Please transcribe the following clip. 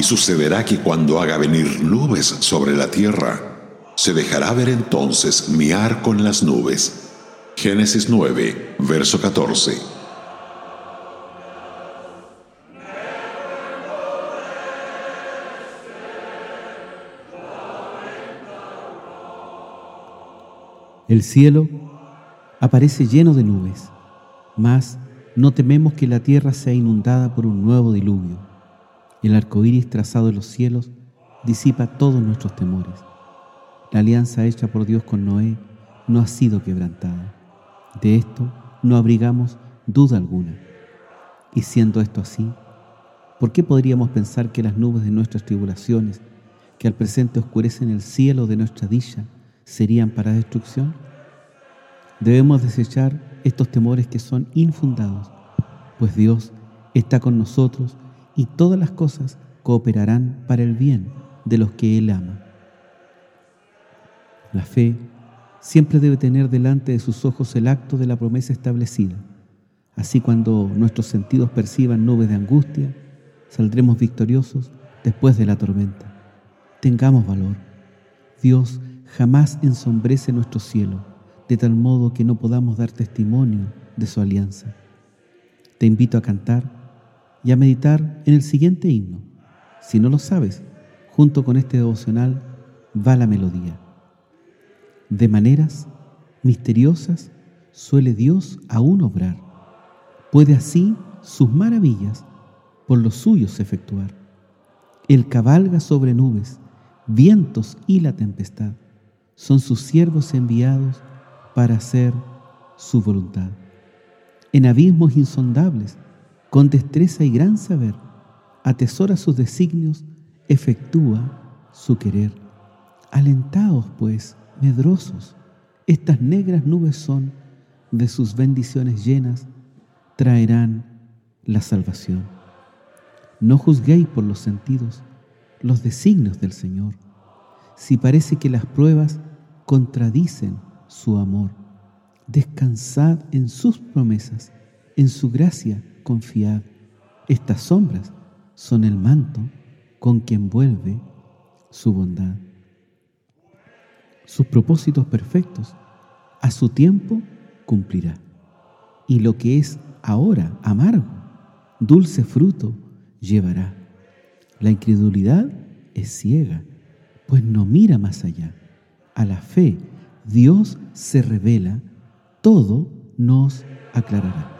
Y sucederá que cuando haga venir nubes sobre la tierra, se dejará ver entonces mi arco en las nubes. Génesis 9, verso 14. El cielo aparece lleno de nubes, mas no tememos que la tierra sea inundada por un nuevo diluvio. El arco iris trazado en los cielos disipa todos nuestros temores. La alianza hecha por Dios con Noé no ha sido quebrantada. De esto no abrigamos duda alguna. Y siendo esto así, ¿por qué podríamos pensar que las nubes de nuestras tribulaciones, que al presente oscurecen el cielo de nuestra dicha, serían para destrucción? Debemos desechar estos temores que son infundados, pues Dios está con nosotros y todas las cosas cooperarán para el bien de los que Él ama. La fe siempre debe tener delante de sus ojos el acto de la promesa establecida. Así cuando nuestros sentidos perciban nubes de angustia, saldremos victoriosos después de la tormenta. Tengamos valor. Dios jamás ensombrece nuestro cielo, de tal modo que no podamos dar testimonio de su alianza. Te invito a cantar y a meditar en el siguiente himno. Si no lo sabes, junto con este devocional va la melodía. De maneras misteriosas suele Dios aún obrar. Puede así sus maravillas por los suyos efectuar. Él cabalga sobre nubes, vientos y la tempestad son sus siervos enviados para hacer su voluntad. En abismos insondables, con destreza y gran saber, atesora sus designios, efectúa su querer. Alentaos, pues, medrosos, estas negras nubes son, de sus bendiciones llenas, traerán la salvación. No juzguéis por los sentidos los designios del Señor. Si parece que las pruebas contradicen su amor. Descansad en sus promesas, en su gracia Estas sombras son el manto con que envuelve su bondad. Sus propósitos perfectos a su tiempo cumplirá. Y lo que es ahora amargo, dulce fruto llevará. La incredulidad es ciega, pues no mira más allá a la fe Dios se revela, todo nos aclarará.